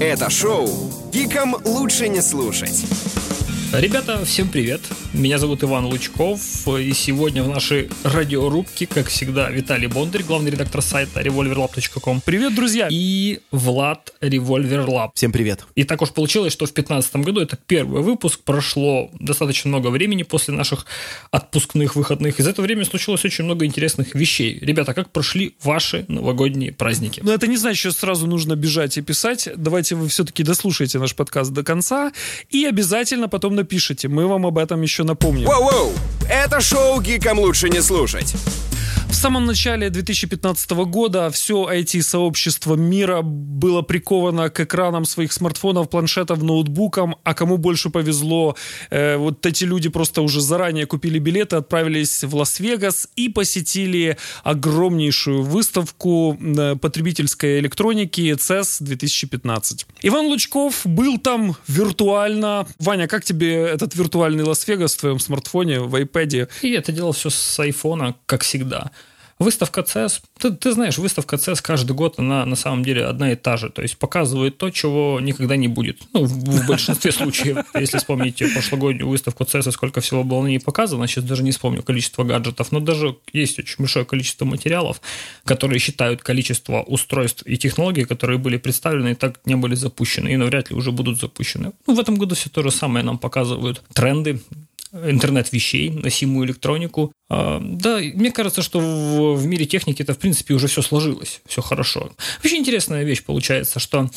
Это шоу «Гикам лучше не слушать». Ребята, всем привет! Меня зовут Иван Лучков, и сегодня в нашей радиорубке, как всегда, Виталий Бондарь, главный редактор сайта revolverlab.com. Привет, друзья! И Влад Revolver Lab. Всем привет! И так уж получилось, что в 2015 году, это первый выпуск, прошло достаточно много времени после наших отпускных выходных. И за это время случилось очень много интересных вещей. Ребята, как прошли ваши новогодние праздники? Но это не значит, что сразу нужно бежать и писать. Давайте вы все-таки дослушайте наш подкаст до конца и обязательно потом напишите. Мы вам об этом еще напомним. Воу-воу! Это шоу «Гикам лучше не слушать». В самом начале 2015 года все IT-сообщество мира было приковано к экранам своих смартфонов, планшетов, ноутбукам, а кому больше повезло, э, вот эти люди просто уже заранее купили билеты, отправились в Лас-Вегас и посетили огромнейшую выставку э, потребительской электроники CES 2015. Иван Лучков был там виртуально. Ваня, как тебе этот виртуальный Лас-Вегас в твоем смартфоне, в iPad? И это делал все с айфона, как всегда. Выставка CES, ты, ты знаешь, выставка CES каждый год, она на самом деле одна и та же. То есть показывает то, чего никогда не будет. Ну, в, в большинстве случаев. Если вспомните прошлогоднюю выставку CES сколько всего было на ней показано, сейчас даже не вспомню количество гаджетов, но даже есть очень большое количество материалов, которые считают количество устройств и технологий, которые были представлены и так не были запущены, и навряд ли уже будут запущены. Ну, в этом году все то же самое нам показывают тренды, интернет вещей, носимую электронику. А, да, мне кажется, что в, мире техники это, в принципе, уже все сложилось, все хорошо. Вообще интересная вещь получается, что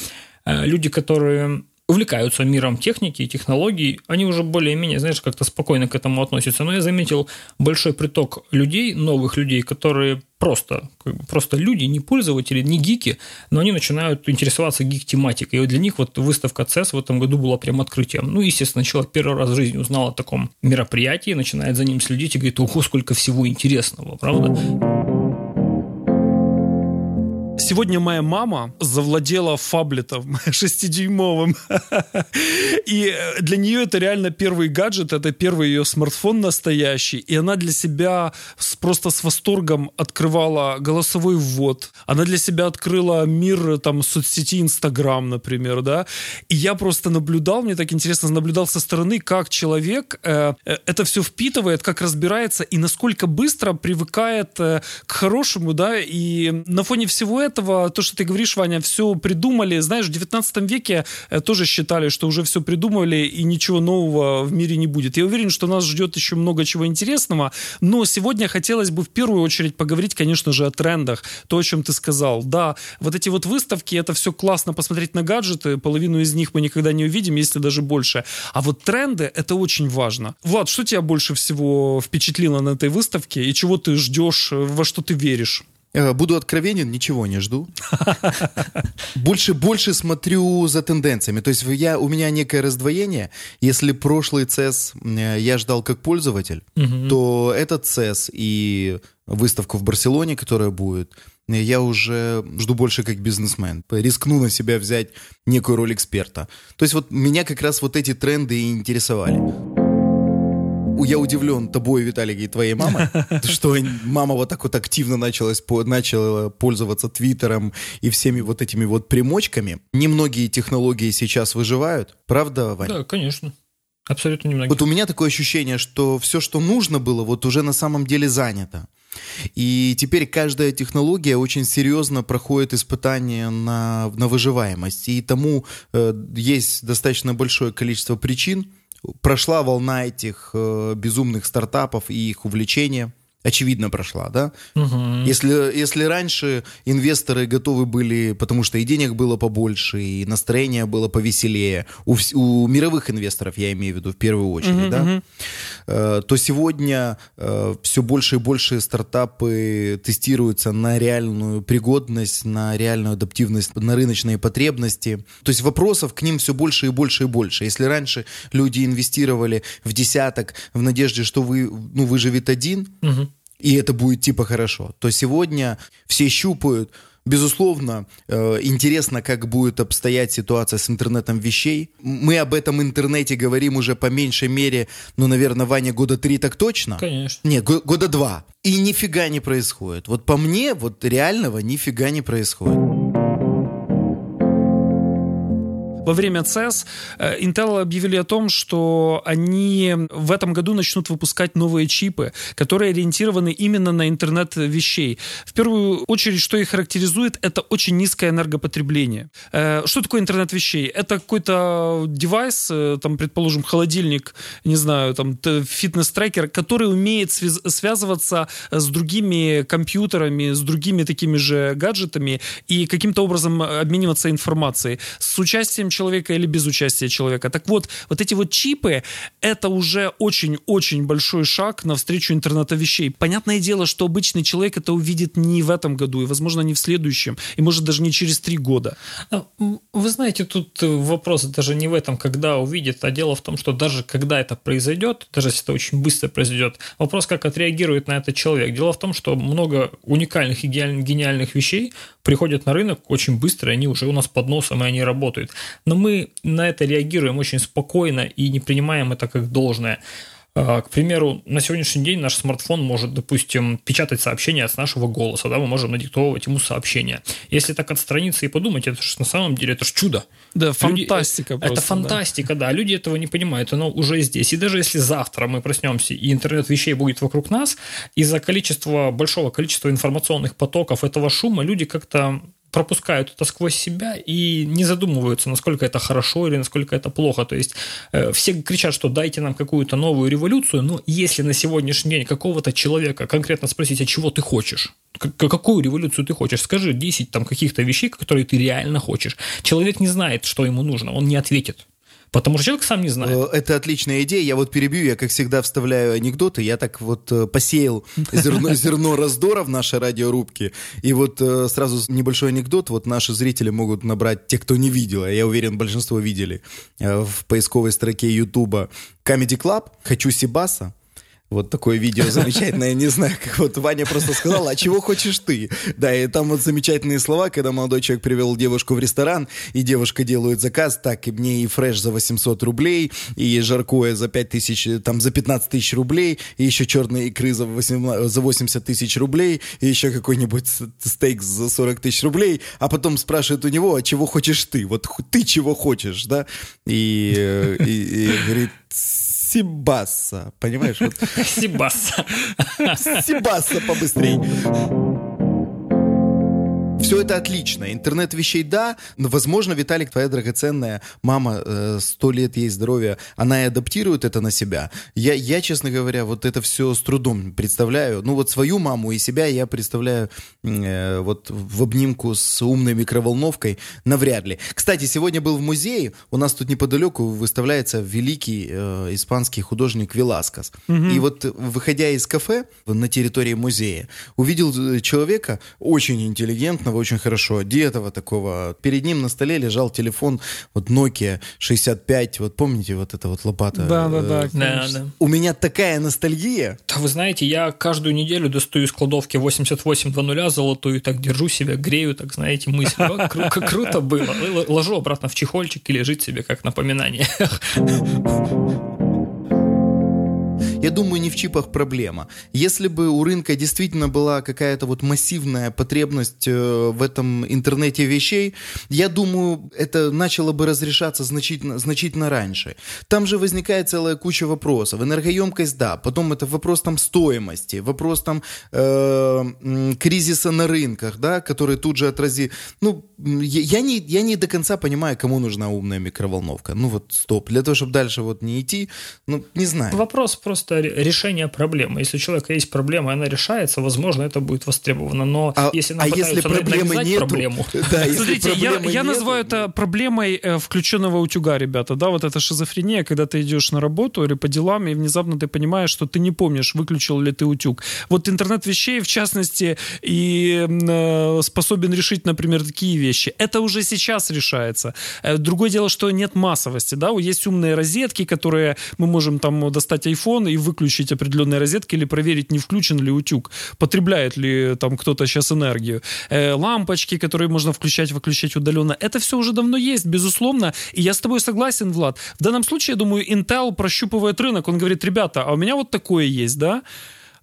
э, люди, которые увлекаются миром техники и технологий, они уже более-менее, знаешь, как-то спокойно к этому относятся. Но я заметил большой приток людей, новых людей, которые просто, просто люди, не пользователи, не гики, но они начинают интересоваться гик-тематикой. И вот для них вот выставка CES в этом году была прям открытием. Ну, естественно, человек первый раз в жизни узнал о таком мероприятии, начинает за ним следить и говорит, ого, сколько всего интересного, правда? Сегодня моя мама завладела фаблетом шестидюймовым. И для нее это реально первый гаджет, это первый ее смартфон настоящий. И она для себя просто с восторгом открывала голосовой ввод. Она для себя открыла мир там соцсети Инстаграм, например, да. И я просто наблюдал, мне так интересно, наблюдал со стороны, как человек э, э это все впитывает, как разбирается и насколько быстро привыкает э, к хорошему, да. И на фоне всего этого этого, то, что ты говоришь, Ваня, все придумали. Знаешь, в 19 веке э, тоже считали, что уже все придумали и ничего нового в мире не будет. Я уверен, что нас ждет еще много чего интересного, но сегодня хотелось бы в первую очередь поговорить, конечно же, о трендах. То, о чем ты сказал. Да, вот эти вот выставки, это все классно посмотреть на гаджеты, половину из них мы никогда не увидим, если даже больше. А вот тренды, это очень важно. Влад, что тебя больше всего впечатлило на этой выставке и чего ты ждешь, во что ты веришь? Э, буду откровенен, ничего не жду. Больше, больше смотрю за тенденциями. То есть я, у меня некое раздвоение. Если прошлый CES э, я ждал как пользователь, угу. то этот CES и выставку в Барселоне, которая будет, я уже жду больше как бизнесмен. Рискну на себя взять некую роль эксперта. То есть вот меня как раз вот эти тренды и интересовали я удивлен тобой, Виталий, и твоей мамой, что мама вот так вот активно началась, начала пользоваться Твиттером и всеми вот этими вот примочками. Немногие технологии сейчас выживают, правда, Ваня? Да, конечно. Абсолютно немногие. Вот у меня такое ощущение, что все, что нужно было, вот уже на самом деле занято. И теперь каждая технология очень серьезно проходит испытания на, на выживаемость. И тому э, есть достаточно большое количество причин, прошла волна этих э, безумных стартапов и их увлечения очевидно прошла, да? Угу. Если, если раньше инвесторы готовы были, потому что и денег было побольше, и настроение было повеселее, у, у мировых инвесторов, я имею в виду в первую очередь, угу, да, угу. Э, то сегодня э, все больше и больше стартапы тестируются на реальную пригодность, на реальную адаптивность, на рыночные потребности. То есть вопросов к ним все больше и больше и больше. Если раньше люди инвестировали в десяток в надежде, что вы, ну, выживет один, угу и это будет типа хорошо, то сегодня все щупают, Безусловно, э, интересно, как будет обстоять ситуация с интернетом вещей. Мы об этом интернете говорим уже по меньшей мере, ну, наверное, Ваня, года три так точно? Конечно. Нет, года два. И нифига не происходит. Вот по мне, вот реального нифига не происходит. Во время CES э, Intel объявили о том, что они в этом году начнут выпускать новые чипы, которые ориентированы именно на интернет вещей. В первую очередь, что их характеризует, это очень низкое энергопотребление. Э, что такое интернет вещей? Это какой-то девайс, э, там, предположим, холодильник, не знаю, там, фитнес-трекер, который умеет связываться с другими компьютерами, с другими такими же гаджетами и каким-то образом обмениваться информацией с участием человека или без участия человека. Так вот, вот эти вот чипы, это уже очень-очень большой шаг навстречу интернета вещей. Понятное дело, что обычный человек это увидит не в этом году, и, возможно, не в следующем, и, может, даже не через три года. А, вы знаете, тут вопрос даже не в этом, когда увидит, а дело в том, что даже когда это произойдет, даже если это очень быстро произойдет, вопрос, как отреагирует на это человек. Дело в том, что много уникальных и гениальных вещей приходят на рынок очень быстро, они уже у нас под носом, и они работают. Но мы на это реагируем очень спокойно и не принимаем это как должное. А, к примеру, на сегодняшний день наш смартфон может, допустим, печатать сообщения с нашего голоса, да, мы можем надиктовывать ему сообщения. Если так отстраниться и подумать, это же на самом деле это же чудо. Да, фантастика Люди, просто. Это фантастика, да. да. Люди этого не понимают, оно уже здесь. И даже если завтра мы проснемся, и интернет вещей будет вокруг нас, из-за количества, большого количества информационных потоков этого шума люди как-то пропускают это сквозь себя и не задумываются, насколько это хорошо или насколько это плохо. То есть э, все кричат, что дайте нам какую-то новую революцию, но если на сегодняшний день какого-то человека конкретно спросить, а чего ты хочешь, какую революцию ты хочешь, скажи 10 там каких-то вещей, которые ты реально хочешь. Человек не знает, что ему нужно, он не ответит. Потому что человек сам не знает. Э, это отличная идея. Я вот перебью, я, как всегда, вставляю анекдоты. Я так вот э, посеял зерно, зерно раздора в нашей радиорубке. И вот э, сразу небольшой анекдот. Вот наши зрители могут набрать, те, кто не видел, а я уверен, большинство видели, в поисковой строке Ютуба Comedy Club «Хочу Сибаса». Вот такое видео замечательное, не знаю, как вот Ваня просто сказал, а чего хочешь ты? Да, и там вот замечательные слова, когда молодой человек привел девушку в ресторан, и девушка делает заказ, так, и мне и фреш за 800 рублей, и жаркое за 5 тысяч, там, за 15 тысяч рублей, и еще черные икры за, 18, за 80 тысяч рублей, и еще какой-нибудь стейк за 40 тысяч рублей, а потом спрашивает у него, а чего хочешь ты? Вот ты чего хочешь, да? И, э, и, и говорит, Сибаса, понимаешь? Вот. Сибаса. Сибаса побыстрей. Все это отлично. Интернет вещей, да. Но, возможно, Виталик, твоя драгоценная мама, э, сто лет ей здоровья, она и адаптирует это на себя. Я, я, честно говоря, вот это все с трудом представляю. Ну, вот свою маму и себя я представляю э, вот в обнимку с умной микроволновкой навряд ли. Кстати, сегодня был в музее. У нас тут неподалеку выставляется великий э, испанский художник Веласкас. Угу. И вот, выходя из кафе на территории музея, увидел э, человека очень интеллигентного, очень хорошо одетого такого. Перед ним на столе лежал телефон, вот Nokia 65, вот помните вот это вот лопата? Да, да, да. да, да. У меня такая ностальгия. Да, вы знаете, я каждую неделю достаю из кладовки 8820 золотую, так держу себя, грею, так знаете, мысль. Как круто было. Ложу обратно в чехольчик и лежит себе как напоминание. Я думаю, не в чипах проблема. Если бы у рынка действительно была какая-то вот массивная потребность э, в этом интернете вещей, я думаю, это начало бы разрешаться значительно, значительно раньше. Там же возникает целая куча вопросов. Энергоемкость, да, потом это вопрос там стоимости, вопрос там э, кризиса на рынках, да, который тут же отрази... Ну, я, я, не, я не до конца понимаю, кому нужна умная микроволновка. Ну вот, стоп, для того, чтобы дальше вот не идти, ну, не знаю. Вопрос просто решение проблемы. Если у человека есть проблема, и она решается, возможно, это будет востребовано. Но а, если нам а если проблемы нету, проблему... Да, Смотрите, я, я называю это проблемой э, включенного утюга, ребята. Да, вот это шизофрения, когда ты идешь на работу или по делам, и внезапно ты понимаешь, что ты не помнишь, выключил ли ты утюг. Вот интернет вещей, в частности, и э, способен решить, например, такие вещи. Это уже сейчас решается. Э, другое дело, что нет массовости. Да? Есть умные розетки, которые мы можем там достать iPhone и выключить определенные розетки или проверить, не включен ли утюг, потребляет ли там кто-то сейчас энергию. Э, лампочки, которые можно включать, выключать удаленно. Это все уже давно есть, безусловно. И я с тобой согласен, Влад. В данном случае, я думаю, Intel прощупывает рынок. Он говорит, ребята, а у меня вот такое есть, да?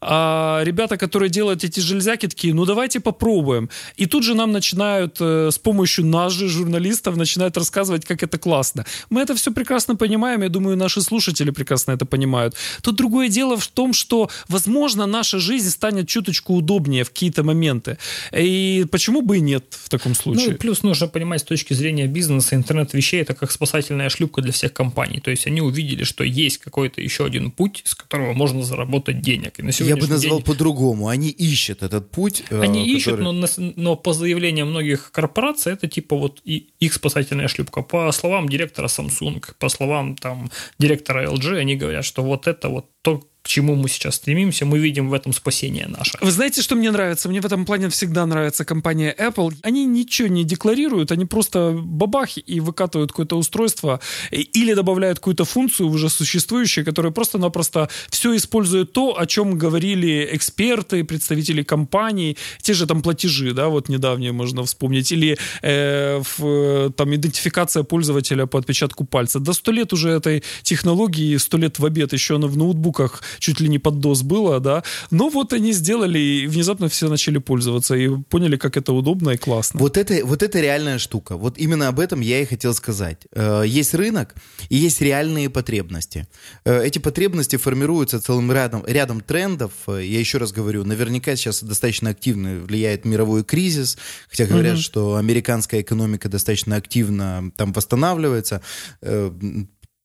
А ребята, которые делают эти железяки, такие, ну давайте попробуем. И тут же нам начинают э, с помощью нас же, журналистов, начинают рассказывать, как это классно. Мы это все прекрасно понимаем, я думаю, наши слушатели прекрасно это понимают. Тут другое дело в том, что, возможно, наша жизнь станет чуточку удобнее в какие-то моменты. И почему бы и нет в таком случае? Ну, плюс нужно понимать с точки зрения бизнеса, интернет вещей это как спасательная шлюпка для всех компаний. То есть они увидели, что есть какой-то еще один путь, с которого можно заработать денег. И на Я бы назвал день... по-другому. Они ищут этот путь. Э, они который... ищут, но, но по заявлениям многих корпораций это типа вот и их спасательная шлюпка. По словам директора Samsung, по словам там директора LG, они говорят, что вот это вот то, к чему мы сейчас стремимся, мы видим в этом спасение наше. Вы знаете, что мне нравится? Мне в этом плане всегда нравится компания Apple. Они ничего не декларируют, они просто бабахи и выкатывают какое-то устройство или добавляют какую-то функцию уже существующую, которая просто-напросто все использует то, о чем говорили эксперты, представители компаний, те же там платежи, да, вот недавние можно вспомнить, или э, в, там идентификация пользователя по отпечатку пальца. До сто лет уже этой технологии, сто лет в обед еще она в ноутбуках чуть ли не под DOS было, да. Но вот они сделали, и внезапно все начали пользоваться, и поняли, как это удобно и классно. Вот это, вот это реальная штука. Вот именно об этом я и хотел сказать. Э, есть рынок, и есть реальные потребности. Э, эти потребности формируются целым рядом, рядом трендов. Э, я еще раз говорю, наверняка сейчас достаточно активно влияет мировой кризис, хотя говорят, mm-hmm. что американская экономика достаточно активно там восстанавливается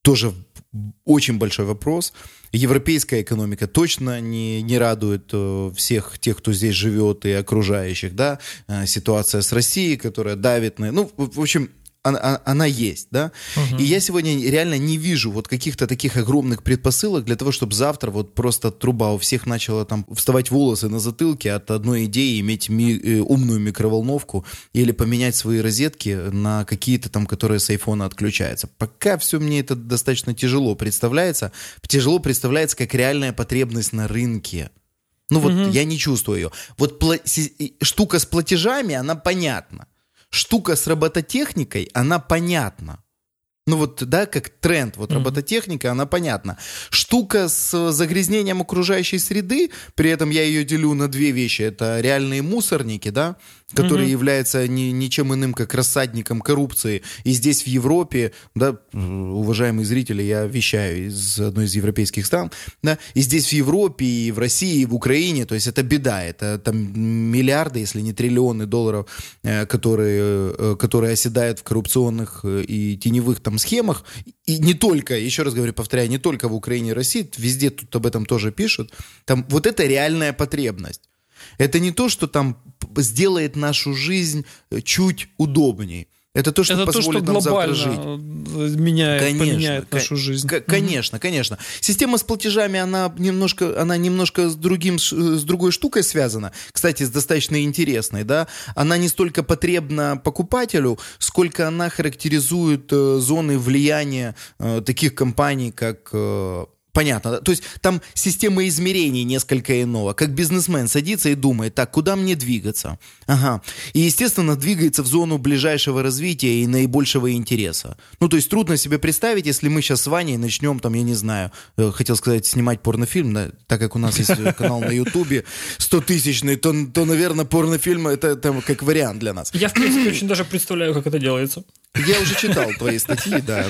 тоже очень большой вопрос. Европейская экономика точно не, не радует э, всех тех, кто здесь живет и окружающих, да. Э, ситуация с Россией, которая давит на... Ну, в общем, она, она есть, да. Угу. И я сегодня реально не вижу вот каких-то таких огромных предпосылок для того, чтобы завтра вот просто труба у всех начала там вставать волосы на затылке от одной идеи иметь ми, э, умную микроволновку или поменять свои розетки на какие-то там, которые с айфона отключаются. Пока все мне это достаточно тяжело представляется. Тяжело представляется как реальная потребность на рынке. Ну вот угу. я не чувствую ее. Вот пла- штука с платежами, она понятна штука с робототехникой, она понятна. Ну вот, да, как тренд, вот mm-hmm. робототехника, она понятна. Штука с загрязнением окружающей среды, при этом я ее делю на две вещи. Это реальные мусорники, да, который угу. является ни, ничем иным, как рассадником коррупции. И здесь в Европе, да, уважаемые зрители, я вещаю из одной из европейских стран, да, и здесь в Европе, и в России, и в Украине, то есть это беда, это там миллиарды, если не триллионы долларов, э, которые, э, которые оседают в коррупционных э, и теневых там схемах, и не только, еще раз говорю, повторяю, не только в Украине и России, везде тут об этом тоже пишут, там вот это реальная потребность. Это не то, что там сделает нашу жизнь э, чуть удобнее. Это то, что это позволит то, что нам завтра жить. Меняет, конечно, поменяет нашу жизнь. Конечно, mm конечно. Система с платежами, она немножко, она немножко с, другим, с другой штукой связана. Кстати, с достаточно интересной, да. Она не столько потребна покупателю, сколько она характеризует э, зоны влияния э, таких компаний, как э, Понятно. То есть там система измерений несколько иного. Как бизнесмен садится и думает, так, куда мне двигаться? Ага. И, естественно, двигается в зону ближайшего развития и наибольшего интереса. Ну, то есть трудно себе представить, если мы сейчас с Ваней начнем, там, я не знаю, э, хотел сказать, снимать порнофильм, да, так как у нас есть канал на Ютубе 100-тысячный, то, то, наверное, порнофильм это там как вариант для нас. Я, в принципе, очень даже представляю, как это делается. Я уже читал твои статьи, да.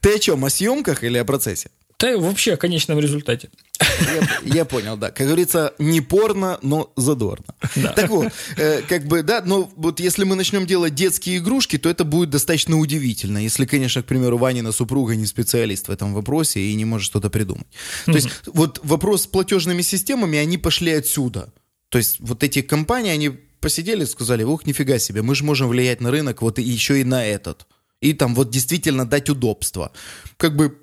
Ты о чем, о съемках или о процессе? Да вообще о конечном результате. Я, я понял, да. Как говорится, не порно, но задорно. Да. Так вот, э, как бы, да, но вот если мы начнем делать детские игрушки, то это будет достаточно удивительно. Если, конечно, к примеру, Ванина супруга не специалист в этом вопросе и не может что-то придумать. То есть вот вопрос с платежными системами, они пошли отсюда. То есть вот эти компании, они посидели, сказали, ух, нифига себе, мы же можем влиять на рынок вот еще и на этот. И там вот действительно дать удобство. Как бы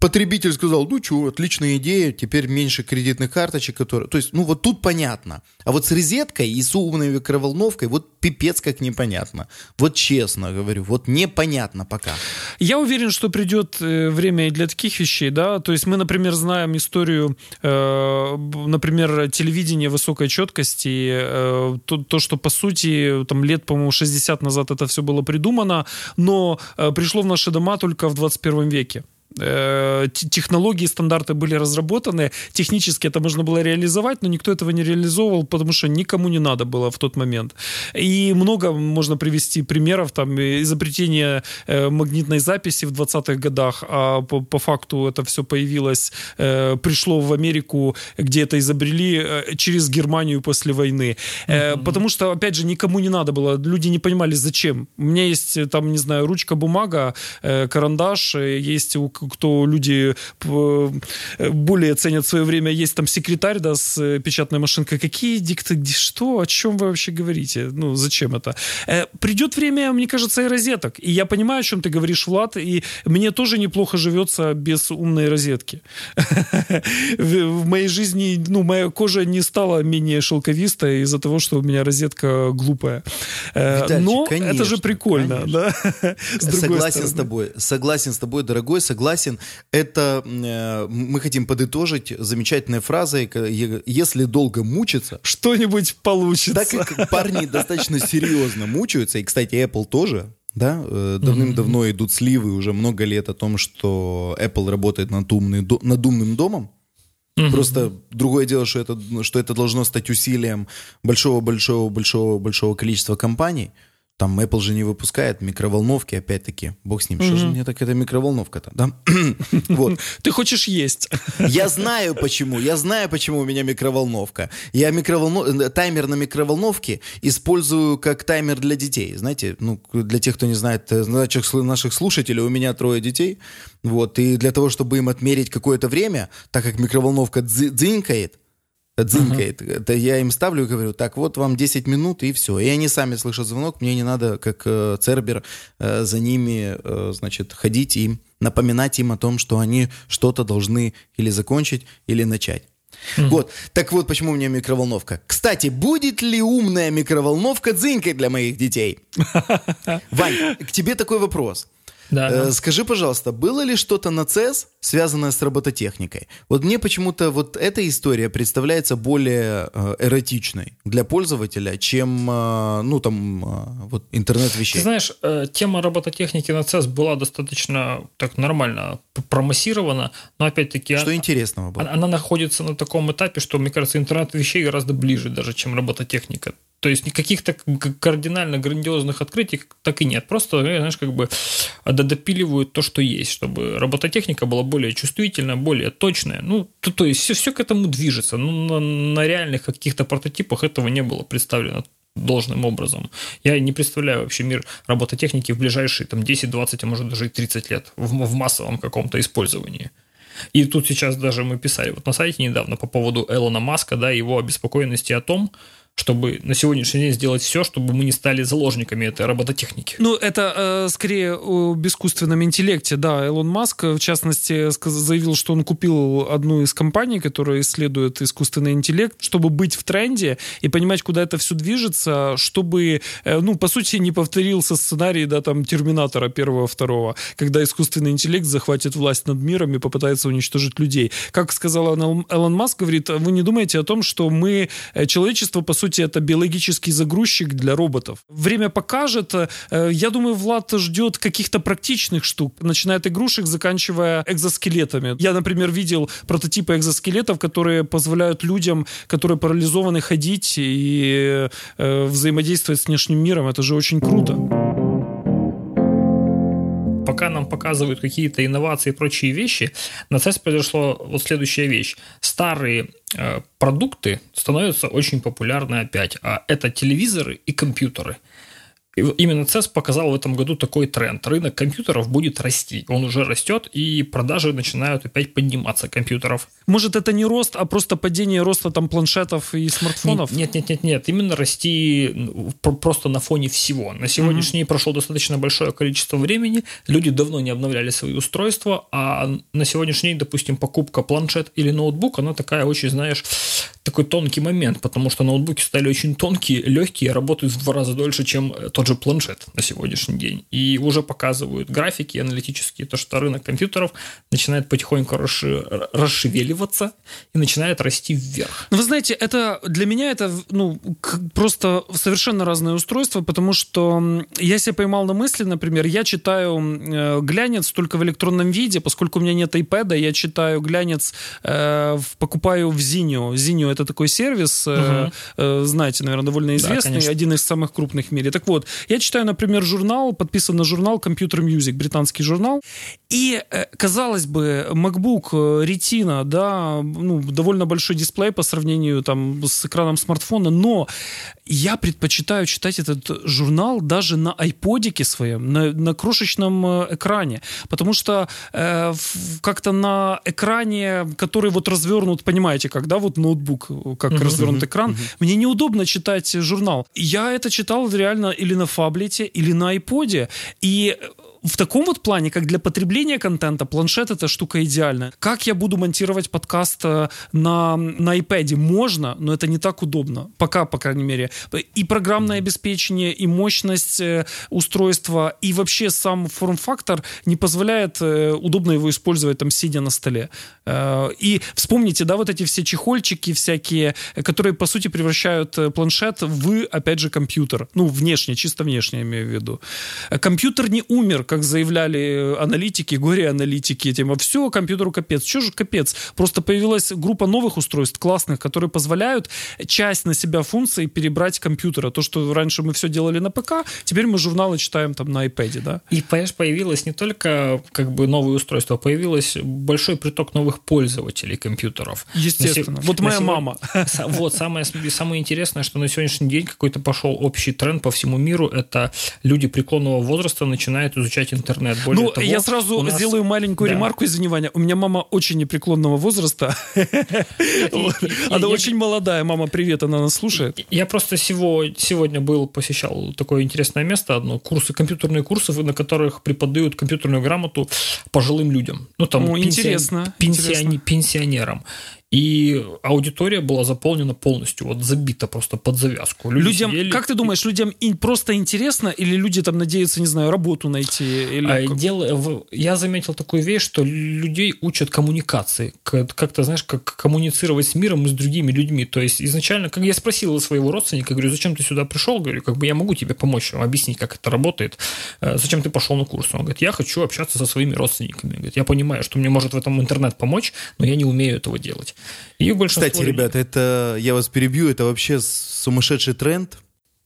Потребитель сказал, ну что, отличная идея, теперь меньше кредитных карточек, которые... То есть, ну вот тут понятно. А вот с розеткой и с умной микроволновкой вот пипец как непонятно. Вот честно говорю, вот непонятно пока. Я уверен, что придет э, время и для таких вещей, да. То есть мы, например, знаем историю, э, например, телевидения высокой четкости, э, то, то, что по сути там лет, по-моему, 60 назад это все было придумано, но э, пришло в наши дома только в 21 веке. Э, технологии, стандарты были разработаны, технически это можно было реализовать, но никто этого не реализовывал, потому что никому не надо было в тот момент. И много можно привести примеров, там, изобретение э, магнитной записи в 20-х годах, а по, по факту это все появилось, э, пришло в Америку, где это изобрели через Германию после войны. Mm-hmm. Потому что, опять же, никому не надо было, люди не понимали, зачем. У меня есть, там, не знаю, ручка, бумага, карандаш, есть у кто люди э, более ценят свое время, есть там секретарь, да, с э, печатной машинкой. Какие дикты, что, о чем вы вообще говорите? Ну, зачем это? Э, придет время, мне кажется, и розеток. И я понимаю, о чем ты говоришь, Влад, и мне тоже неплохо живется без умной розетки. В моей жизни, ну, моя кожа не стала менее шелковистой из-за того, что у меня розетка глупая. Но это же прикольно, да? Согласен с тобой, согласен с тобой, дорогой, согласен согласен. Это э, мы хотим подытожить замечательной фразой, если долго мучиться... Что-нибудь получится. Так как парни достаточно серьезно мучаются, и, кстати, Apple тоже, да, э, давным-давно mm-hmm. идут сливы уже много лет о том, что Apple работает над, умный, над умным домом. Mm-hmm. Просто другое дело, что это, что это должно стать усилием большого-большого-большого-большого количества компаний. Там Apple же не выпускает микроволновки, опять-таки. Бог с ним. Mm-hmm. Что же мне так эта микроволновка-то, да? вот. Ты хочешь есть. я знаю почему. Я знаю, почему у меня микроволновка. Я микроволно... таймер на микроволновке использую как таймер для детей. Знаете, ну, для тех, кто не знает, э, наших, наших слушателей, у меня трое детей. Вот, и для того, чтобы им отмерить какое-то время, так как микроволновка дзынькает, дзынькает. Uh-huh. Это я им ставлю и говорю, так, вот вам 10 минут и все. И они сами слышат звонок, мне не надо, как э, Цербер, э, за ними, э, значит, ходить и напоминать им о том, что они что-то должны или закончить, или начать. Mm-hmm. Вот. Так вот, почему у меня микроволновка. Кстати, будет ли умная микроволновка дзынькой для моих детей? Вань, к тебе такой вопрос. Да. Э, скажи, пожалуйста, было ли что-то на CES, связанное с робототехникой? Вот мне почему-то вот эта история представляется более э, эротичной для пользователя, чем, э, ну, там, э, вот интернет вещей. Ты знаешь, э, тема робототехники на CES была достаточно так нормально промассирована, но опять-таки... Что она, интересного было? Она, она находится на таком этапе, что, мне кажется, интернет вещей гораздо ближе даже, чем робототехника. То есть никаких-то кардинально грандиозных открытий так и нет. Просто, знаешь, как бы допиливают то, что есть, чтобы робототехника была более чувствительная, более точная. Ну, то, то есть все, все к этому движется. Ну, на, на реальных каких-то прототипах этого не было представлено должным образом. Я не представляю вообще мир робототехники в ближайшие там, 10, 20, а может даже и 30 лет в, в массовом каком-то использовании. И тут сейчас даже мы писали вот на сайте недавно по поводу Элона Маска, да, его обеспокоенности о том, чтобы на сегодняшний день сделать все, чтобы мы не стали заложниками этой робототехники. Ну, это э, скорее об искусственном интеллекте. Да, Илон Маск, в частности, заявил, что он купил одну из компаний, которая исследует искусственный интеллект, чтобы быть в тренде и понимать, куда это все движется, чтобы, э, ну, по сути, не повторился сценарий, да, там, Терминатора первого, второго, когда искусственный интеллект захватит власть над миром и попытается уничтожить людей. Как сказал Элон Маск, говорит, вы не думаете о том, что мы, э, человечество, по сути, это биологический загрузчик для роботов. Время покажет. Э, я думаю, Влад ждет каких-то практичных штук, начиная от игрушек, заканчивая экзоскелетами. Я, например, видел прототипы экзоскелетов, которые позволяют людям, которые парализованы, ходить и э, взаимодействовать с внешним миром. Это же очень круто пока нам показывают какие-то инновации и прочие вещи, на CES произошла вот следующая вещь. Старые э, продукты становятся очень популярны опять, а это телевизоры и компьютеры – и именно CES показал в этом году такой тренд. Рынок компьютеров будет расти. Он уже растет, и продажи начинают опять подниматься компьютеров. Может, это не рост, а просто падение роста там планшетов и смартфонов? Нет, нет, нет, нет. Именно расти просто на фоне всего. На сегодняшний день mm-hmm. прошло достаточно большое количество времени. Люди давно не обновляли свои устройства, а на сегодняшний день, допустим, покупка планшет или ноутбук, она такая очень, знаешь, такой тонкий момент, потому что ноутбуки стали очень тонкие, легкие, работают в два раза дольше, чем э, тот же планшет на сегодняшний день. И уже показывают графики аналитические, то, что рынок компьютеров начинает потихоньку расшевеливаться и начинает расти вверх. Вы знаете, это для меня это ну, просто совершенно разные устройства, потому что я себя поймал на мысли, например, я читаю э, глянец только в электронном виде, поскольку у меня нет iPad, я читаю глянец, э, покупаю в Zinio. Zinio это такой сервис, угу. э, знаете, наверное, довольно известный, да, один из самых крупных в мире. Так вот, я читаю, например, журнал, подписан на журнал Computer Music, британский журнал, и, э, казалось бы, MacBook э, Retina, да, ну, довольно большой дисплей по сравнению там с экраном смартфона, но я предпочитаю читать этот журнал даже на айподике своем, на, на крошечном экране, потому что э, как-то на экране, который вот развернут, понимаете, когда вот ноутбук, как uh-huh, развернут uh-huh, экран, uh-huh. мне неудобно читать журнал. Я это читал реально или на фаблете, или на айподе, и в таком вот плане, как для потребления контента, планшет это штука идеальная. Как я буду монтировать подкаст э, на, на iPad? Можно, но это не так удобно. Пока, по крайней мере. И программное обеспечение, и мощность э, устройства, и вообще сам форм-фактор не позволяет э, удобно его использовать там, сидя на столе. И вспомните, да, вот эти все чехольчики всякие, которые, по сути, превращают планшет в, опять же, компьютер. Ну, внешне, чисто внешне, я имею в виду. Компьютер не умер, как заявляли аналитики, горе-аналитики, тема, все, компьютеру капец. Что же капец? Просто появилась группа новых устройств, классных, которые позволяют часть на себя функций перебрать компьютера. То, что раньше мы все делали на ПК, теперь мы журналы читаем там на iPad, да? И, понимаешь, появилось не только как бы новые устройства, появилось большой приток новых пользователей компьютеров. Естественно. На, вот моя сегодня, мама. Вот, самое, самое интересное, что на сегодняшний день какой-то пошел общий тренд по всему миру, это люди преклонного возраста начинают изучать изучать интернет. Более ну, того, я сразу нас... сделаю маленькую да. ремарку, извини, Ваня. У меня мама очень непреклонного возраста. Она очень молодая. Мама, привет, она нас слушает. Я просто сегодня был, посещал такое интересное место, одно, курсы, компьютерные курсы, на которых преподают компьютерную грамоту пожилым людям. Ну, там, интересно. Пенсионерам. И аудитория была заполнена полностью, вот забита просто под завязку. Люди людям, сидели... как ты думаешь, людям просто интересно или люди там надеются, не знаю, работу найти? Или а, как... дело, я заметил такую вещь, что людей учат коммуникации, как-то, знаешь, как коммуницировать с миром и с другими людьми. То есть изначально, как я спросил своего родственника, говорю, зачем ты сюда пришел? Говорю, как бы я могу тебе помочь, объяснить, как это работает. Э, зачем ты пошел на курс? Он говорит, я хочу общаться со своими родственниками. Говорит, я понимаю, что мне может в этом интернет помочь, но я не умею этого делать. И Кстати, ребята, это, я вас перебью, это вообще сумасшедший тренд.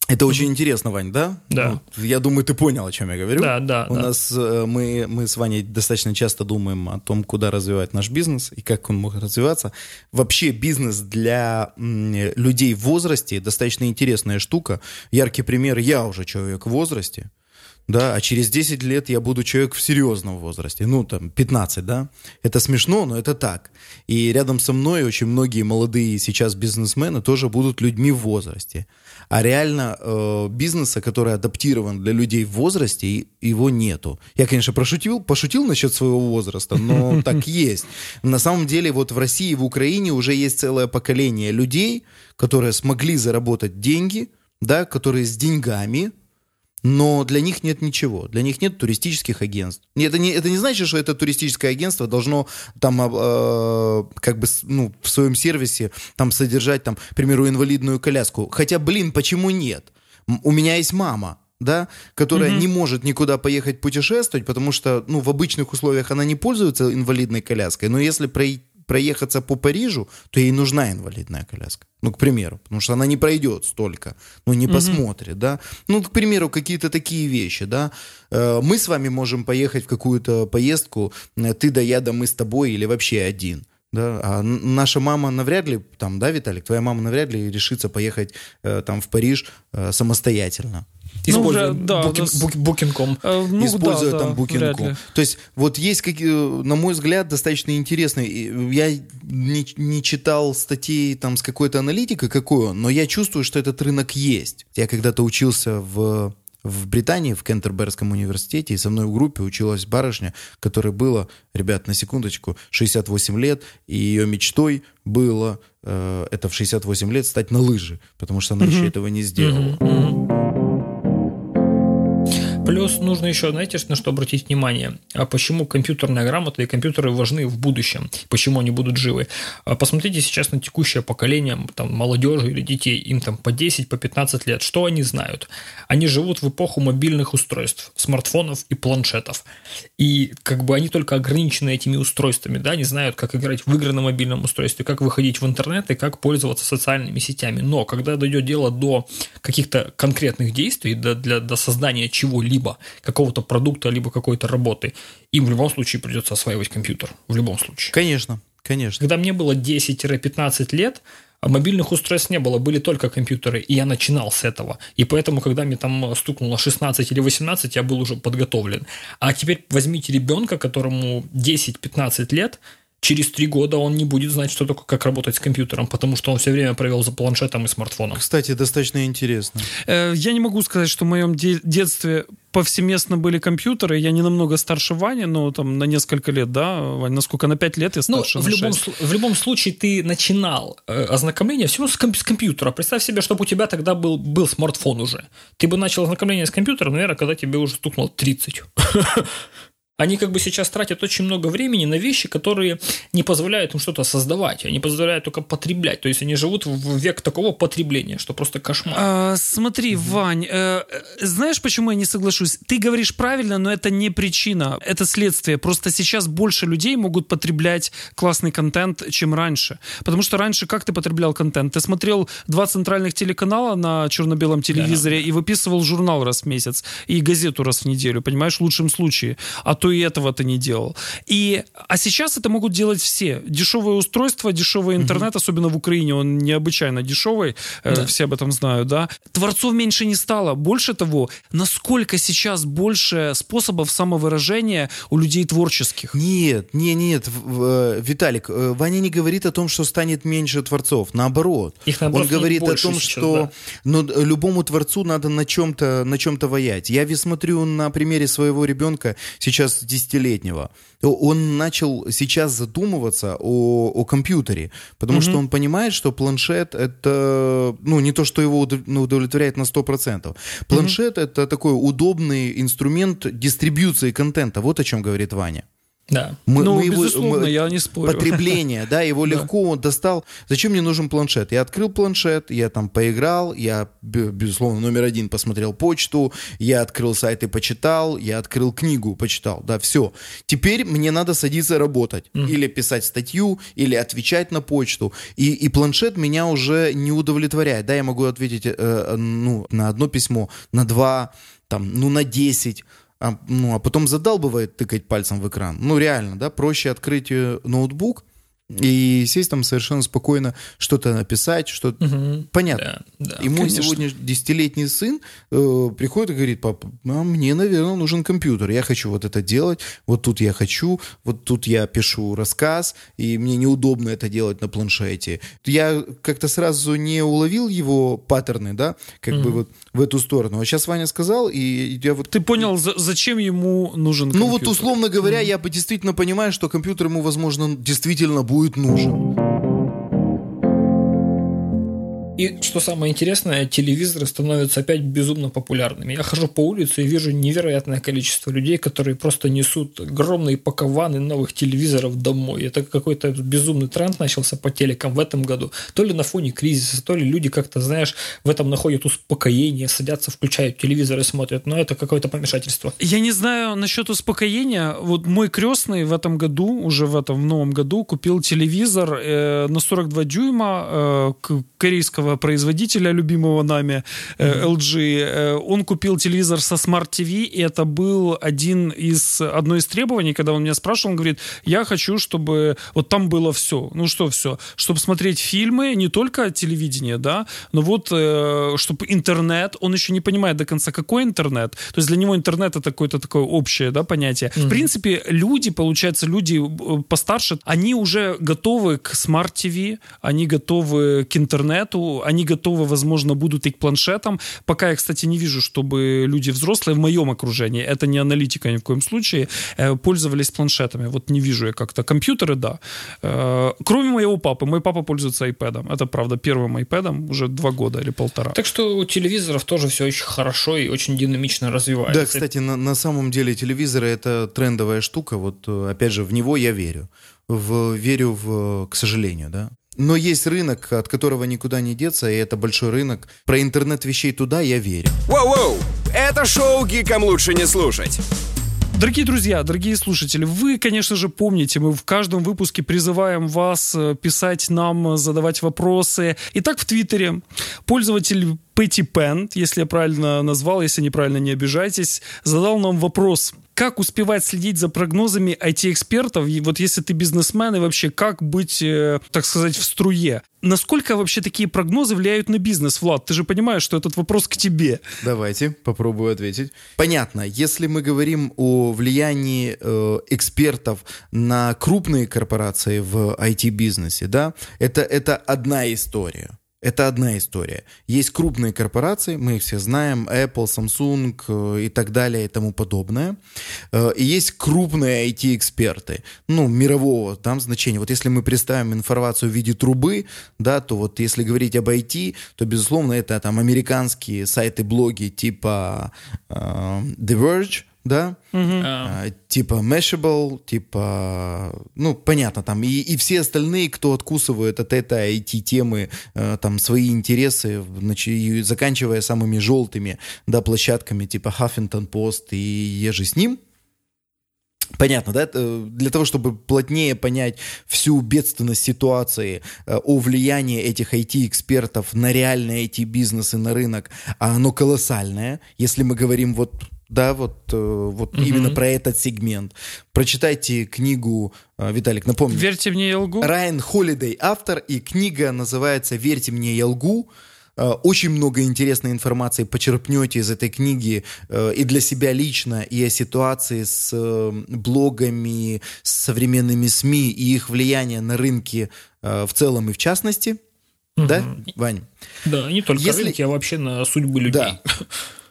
Это очень интересно, Вань, да? Да. Ну, я думаю, ты понял, о чем я говорю. Да, да. У да. нас э, мы, мы с Ваней достаточно часто думаем о том, куда развивать наш бизнес и как он может развиваться. Вообще бизнес для людей в возрасте достаточно интересная штука. Яркий пример, я уже человек в возрасте да, а через 10 лет я буду человек в серьезном возрасте, ну, там, 15, да, это смешно, но это так. И рядом со мной очень многие молодые сейчас бизнесмены тоже будут людьми в возрасте. А реально э, бизнеса, который адаптирован для людей в возрасте, его нету. Я, конечно, пошутил, пошутил насчет своего возраста, но так есть. На самом деле, вот в России и в Украине уже есть целое поколение людей, которые смогли заработать деньги, да, которые с деньгами, но для них нет ничего. Для них нет туристических агентств. Это не, это не значит, что это туристическое агентство должно там э, как бы ну, в своем сервисе там содержать, там, к примеру, инвалидную коляску. Хотя, блин, почему нет? У меня есть мама, да, которая mm-hmm. не может никуда поехать путешествовать, потому что, ну, в обычных условиях она не пользуется инвалидной коляской, но если пройти проехаться по Парижу, то ей нужна инвалидная коляска. Ну, к примеру, потому что она не пройдет столько, ну, не посмотрит, mm-hmm. да. Ну, к примеру, какие-то такие вещи, да. Э, мы с вами можем поехать в какую-то поездку, э, ты да я, да мы с тобой или вообще один. Да, а наша мама навряд ли, там, да, Виталик, твоя мама навряд ли решится поехать э, там в Париж э, самостоятельно. Используя ну, да, букин, да, бук, букинком. Э, ну, Используя да, там да, букинком. То есть вот есть, как, на мой взгляд, достаточно интересный. Я не, не читал статей там с какой-то аналитикой, какой он, но я чувствую, что этот рынок есть. Я когда-то учился в в Британии, в Кентерберском университете, и со мной в группе училась барышня, которой было, ребят, на секундочку, 68 лет, и ее мечтой было, э, это в 68 лет, стать на лыжи, потому что она еще этого не сделала. Плюс нужно еще, знаете, на что обратить внимание? А почему компьютерная грамота и компьютеры важны в будущем? Почему они будут живы? А посмотрите сейчас на текущее поколение там, молодежи или детей, им там по 10, по 15 лет. Что они знают? Они живут в эпоху мобильных устройств, смартфонов и планшетов. И как бы они только ограничены этими устройствами, да, не знают, как играть в игры на мобильном устройстве, как выходить в интернет и как пользоваться социальными сетями. Но когда дойдет дело до каких-то конкретных действий, до, для, до создания чего-либо, либо какого-то продукта, либо какой-то работы, им в любом случае придется осваивать компьютер. В любом случае. Конечно, конечно. Когда мне было 10-15 лет, а мобильных устройств не было, были только компьютеры, и я начинал с этого. И поэтому, когда мне там стукнуло 16 или 18, я был уже подготовлен. А теперь возьмите ребенка, которому 10-15 лет, через три года он не будет знать, что такое, как работать с компьютером, потому что он все время провел за планшетом и смартфоном. Кстати, достаточно интересно. Э, я не могу сказать, что в моем де- детстве повсеместно были компьютеры. Я не намного старше Вани, но там на несколько лет, да, Вань, насколько на 5 лет я Ну, старше в на любом, 6. сл- в любом случае ты начинал э, ознакомление всего с, ком- с компьютера. Представь себе, чтобы у тебя тогда был, был смартфон уже. Ты бы начал ознакомление с компьютером, наверное, когда тебе уже стукнуло 30. Они как бы сейчас тратят очень много времени на вещи, которые не позволяют им что-то создавать, они позволяют только потреблять. То есть они живут в век такого потребления, что просто кошмар. А, смотри, Вань, э, э, знаешь, почему я не соглашусь? Ты говоришь правильно, но это не причина, это следствие. Просто сейчас больше людей могут потреблять классный контент, чем раньше. Потому что раньше как ты потреблял контент? Ты смотрел два центральных телеканала на черно-белом телевизоре и выписывал журнал раз в месяц и газету раз в неделю, понимаешь, в лучшем случае. А то и этого ты не делал. И, а сейчас это могут делать все. Дешевое устройство, дешевый интернет, особенно в Украине, он необычайно дешевый, э, Да. все об этом знают, да. Творцов меньше не стало. Больше того, насколько сейчас больше способов самовыражения у людей творческих. Нет, не, нет, в- э, Виталик, э, Ваня не говорит о том, что станет меньше творцов, наоборот. Их, наоборот, Он говорит о том, сейчас, что да. ну, любому творцу надо на чем-то на чем-то воять. Я ведь смотрю на примере своего ребенка, сейчас десятилетнего. Он начал сейчас задумываться о, о компьютере, потому что он понимает, что планшет это ну, не то, что его ну, удовлетворяет на 100%. Планшет это такой удобный инструмент дистрибьюции контента. Вот о чем говорит Ваня. Да. ну, его- безусловно, мы- я не спорю. Потребление, да, его легко он достал. Зачем мне нужен планшет? Я открыл планшет, я там поиграл, я, бе- безусловно, номер один посмотрел почту, я открыл сайт и почитал, я открыл книгу, почитал, да, все. Теперь мне надо садиться работать. Или писать статью, или отвечать на почту. И, и планшет меня уже не удовлетворяет. Да, я могу ответить э, ну, на одно письмо, на два, там, ну, на десять. А, ну, а потом задалбывает тыкать пальцем в экран. Ну, реально, да, проще открыть э, ноутбук и сесть там совершенно спокойно что-то написать, что понятно. Да, да, и мой конечно. сегодня десятилетний сын э, приходит и говорит, папа, а мне, наверное, нужен компьютер. Я хочу вот это делать, вот тут я хочу, вот тут я пишу рассказ, и мне неудобно это делать на планшете. Я как-то сразу не уловил его паттерны, да, как бы вот в эту сторону. А сейчас Ваня сказал, и я вот Ты понял, за- зачем ему нужен ну вот компьютер? условно говоря, я бы действительно понимаю, что компьютер ему, возможно, действительно будет нужен. И что самое интересное, телевизоры становятся опять безумно популярными. Я хожу по улице и вижу невероятное количество людей, которые просто несут огромные пакованы новых телевизоров домой. Это какой-то безумный тренд начался по телекам в этом году. То ли на фоне кризиса, то ли люди как-то, знаешь, в этом находят успокоение, садятся, включают телевизор и смотрят. Но это какое-то помешательство. Я не знаю насчет успокоения. Вот мой крестный в этом году, уже в этом в новом году, купил телевизор э, на 42 дюйма э, к- корейского производителя, любимого нами, э, LG. Э, он купил телевизор со Smart TV, и это был один из, одно из требований, когда он меня спрашивал, он говорит, я хочу, чтобы вот там было все. Ну что все? Чтобы смотреть фильмы, не только телевидение, да, но вот, э, чтобы интернет, он еще не понимает до конца, какой интернет. То есть для него интернет это какое-то такое общее, да, понятие. В принципе, люди, получается, люди э, постарше, они уже готовы к смарт-ТВ, они готовы к интернету, Они готовы, возможно, будут и к планшетам. Пока я, кстати, не вижу, чтобы люди взрослые в моем окружении, это не аналитика ни в коем случае, э, пользовались планшетами. Вот не вижу я как-то. Компьютеры, да. Э, кроме моего папы. Мой папа пользуется iPad. Это, правда, первым iPad уже два года или полтора. Так что у телевизоров тоже все очень хорошо и очень динамично развивается. Да, кстати, на, на самом деле телевизоры это трендовая штука. Вот опять же, в него я верю. В, верю в, к сожалению, да. Но есть рынок, от которого никуда не деться, и это большой рынок. Про интернет вещей туда я верю. Воу-воу! Это шоу «Гикам лучше не слушать». Дорогие друзья, дорогие слушатели, вы, конечно же, помните, мы в каждом выпуске призываем вас э, писать нам, задавать вопросы. Итак, в Твиттере пользователь Пэти Пент, если я правильно назвал, если неправильно, не обижайтесь, задал нам вопрос – как успевать следить за прогнозами IT-экспертов, и вот если ты бизнесмен, и вообще как быть, э, так сказать, в струе? Насколько вообще такие прогнозы влияют на бизнес, Влад? Ты же понимаешь, что этот вопрос к тебе. Давайте, попробую ответить. Понятно, если мы говорим о влиянии э, экспертов на крупные корпорации в IT-бизнесе, да, это, это одна история. Это одна история. Есть крупные корпорации, мы их все знаем, Apple, Samsung э, и так далее и тому подобное. Э, и есть крупные IT-эксперты, ну, мирового там значения. Вот если мы представим информацию в виде трубы, да, то вот если говорить об IT, то, безусловно, это там американские сайты, блоги типа э, The Verge, да, угу. а, типа Mashable, типа, ну, понятно, там, и, и все остальные, кто откусывают от этой IT-темы а, там свои интересы, значит, заканчивая самыми желтыми, да, площадками типа Huffington Post и еже с ним, Понятно, да? Для того, чтобы плотнее понять всю бедственность ситуации, э, о влиянии этих IT-экспертов на реальный IT-бизнес и на рынок, а оно колоссальное, если мы говорим вот да, вот, э, вот угу. именно про этот сегмент. Прочитайте книгу, э, Виталик, напомню. «Верьте мне, я лгу». Райан Холидей автор, и книга называется «Верьте мне, я лгу». Э, очень много интересной информации почерпнете из этой книги и для себя лично, и о ситуации с блогами, с современными СМИ и их влияние на рынки в целом и в частности. Угу. Да, Вань? Да, не только Если... рынки, а вообще на судьбы людей. Да.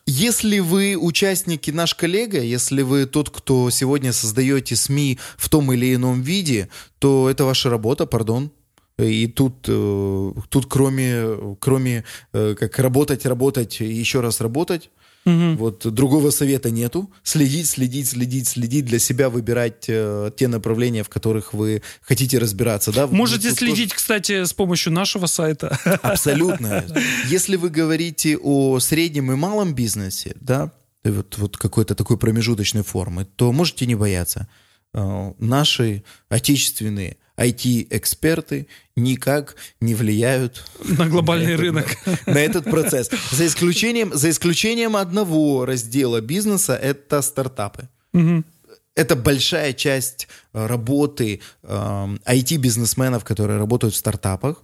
Если вы участники наш коллега, если вы тот, кто сегодня создаете СМИ в том или ином виде, то это ваша работа, пардон. И тут, э, тут кроме, кроме э, как работать, работать, еще раз работать, Угу. Вот другого совета нету. Следить, следить, следить, следить, для себя выбирать э, те направления, в которых вы хотите разбираться. Да? Можете Тут следить, тоже... кстати, с помощью нашего сайта. Абсолютно. Если вы говорите о среднем и малом бизнесе, да, вот, вот какой-то такой промежуточной формы, то можете не бояться. Э, наши отечественные IT-эксперты никак не влияют на глобальный на рынок. На, на этот процесс. За исключением, за исключением одного раздела бизнеса, это стартапы. Угу. Это большая часть э, работы э, IT-бизнесменов, которые работают в стартапах.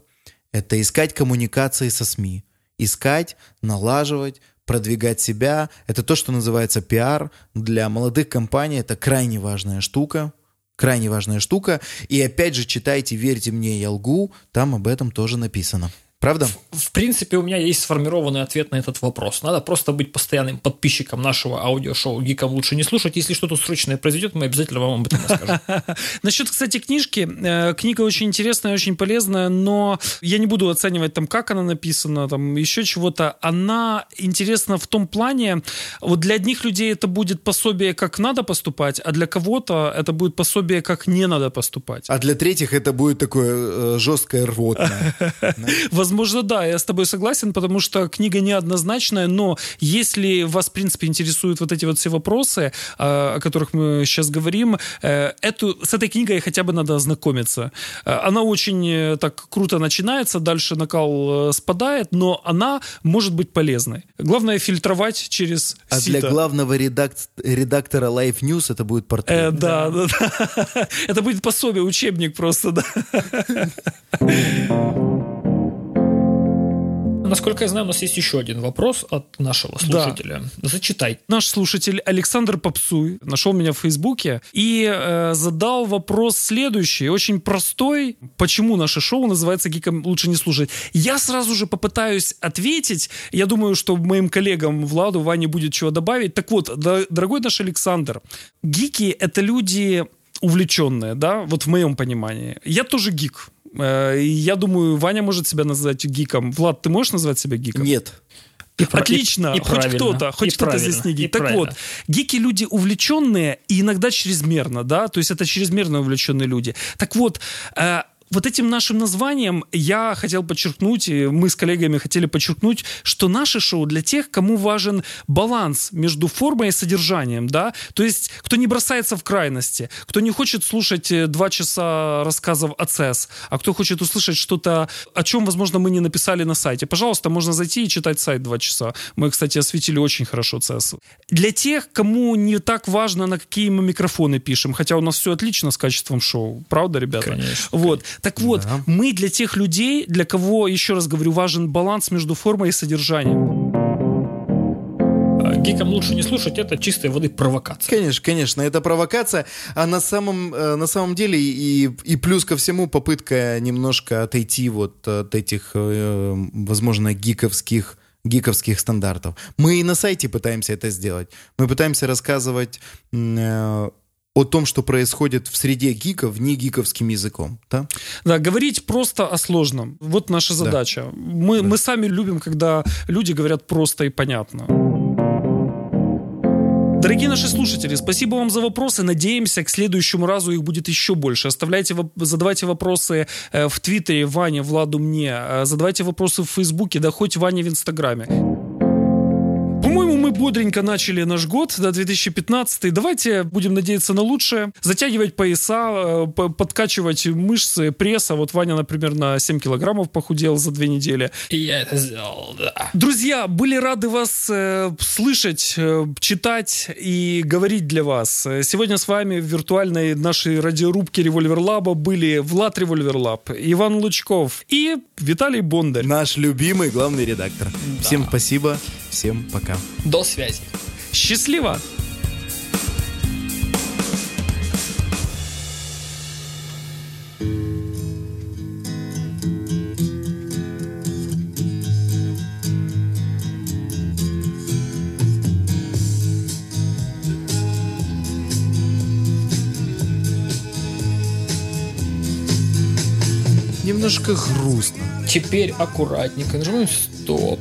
Это искать коммуникации со СМИ. Искать, налаживать, продвигать себя. Это то, что называется пиар. Для молодых компаний это крайне важная штука крайне важная штука. И опять же, читайте «Верьте мне, я лгу», там об этом тоже написано. Правда? В, в принципе, у меня есть сформированный ответ на этот вопрос. Надо просто быть постоянным подписчиком нашего аудиошоу «Гикам лучше не слушать». Если что-то срочное произойдет, мы обязательно вам об этом расскажем. Насчет, кстати, книжки. Э, книга очень интересная, очень полезная, но я не буду оценивать там, как она написана, там еще чего-то. Она интересна в том плане, вот для одних людей это будет пособие, как надо поступать, а для кого-то это будет пособие, как не надо поступать. А для третьих это будет такое э, жесткое рвотное. Возможно, да, я с тобой согласен, потому что книга неоднозначная, но если вас, в принципе, интересуют вот эти вот все вопросы, а, о которых мы сейчас говорим, э, эту, с этой книгой хотя бы надо ознакомиться. Э, она очень э, так круто начинается, дальше накал спадает, но она может быть полезной. Главное фильтровать через А сито. для главного редак... редактора Life News это будет портрет. Э, да, да, да. Это будет пособие, учебник просто, да. Насколько я знаю, у нас есть еще один вопрос от нашего слушателя. Да. Зачитай. Наш слушатель Александр Попсуй нашел меня в Фейсбуке и э, задал вопрос следующий, очень простой. Почему наше шоу называется «Гиком лучше не слушать»? Я сразу же попытаюсь ответить. Я думаю, что моим коллегам Владу, Ване будет чего добавить. Так вот, дорогой наш Александр, гики — это люди увлеченные, да, вот в моем понимании. Я тоже гик. Э, я думаю, Ваня может себя назвать гиком. Влад, ты можешь назвать себя гиком? Нет. И, Отлично, и, и хоть кто-то, хоть кто-то здесь не гик. Так правильно. вот, гики люди увлеченные и иногда чрезмерно, да, то есть это чрезмерно увлеченные люди. Так вот, э, вот этим нашим названием я хотел подчеркнуть, и мы с коллегами хотели подчеркнуть, что наше шоу для тех, кому важен баланс между формой и содержанием, да, то есть кто не бросается в крайности, кто не хочет слушать э, два часа рассказов о ЦЕС, а кто хочет услышать что-то, о чем, возможно, мы не написали на сайте. Пожалуйста, можно зайти и читать сайт два часа. Мы, кстати, осветили очень хорошо ЦЕС. Для тех, кому не так важно, на какие мы микрофоны пишем, хотя у нас все отлично с качеством шоу, правда, ребята? Конечно. Вот. Так вот, да. мы для тех людей, для кого, еще раз говорю, важен баланс между формой и содержанием. А, гикам лучше не слушать, это чистой воды провокация. Конечно, конечно, это провокация, а на самом, э, на самом деле и, и плюс ко всему попытка немножко отойти вот от этих, э, возможно, гиковских гиковских стандартов. Мы и на сайте пытаемся это сделать. Мы пытаемся рассказывать э, о том, что происходит в среде гиков, не гиковским языком. Да, да говорить просто о сложном. Вот наша задача. Да. Мы, да. мы сами любим, когда люди говорят просто и понятно. Дорогие наши слушатели, спасибо вам за вопросы. Надеемся, к следующему разу их будет еще больше. Оставляйте, задавайте вопросы э, в Твиттере Ване, Владу, мне. Э, задавайте вопросы в Фейсбуке, да хоть Ване в Инстаграме. По-моему, мы бодренько начали наш год, да, 2015. Давайте будем надеяться на лучшее. Затягивать пояса, э, подкачивать мышцы, пресса. Вот Ваня, например, на 7 килограммов похудел за две недели. И я это сделал, да. Друзья, были рады вас э, слышать, э, читать и говорить для вас. Сегодня с вами в виртуальной нашей радиорубке Revolver Lab а были Влад Revolver Lab, Иван Лучков и Виталий Бондарь. Наш любимый главный редактор. Да. Всем спасибо. Всем пока. До связи. Счастливо! Немножко грустно. Теперь аккуратненько нажимаем стоп.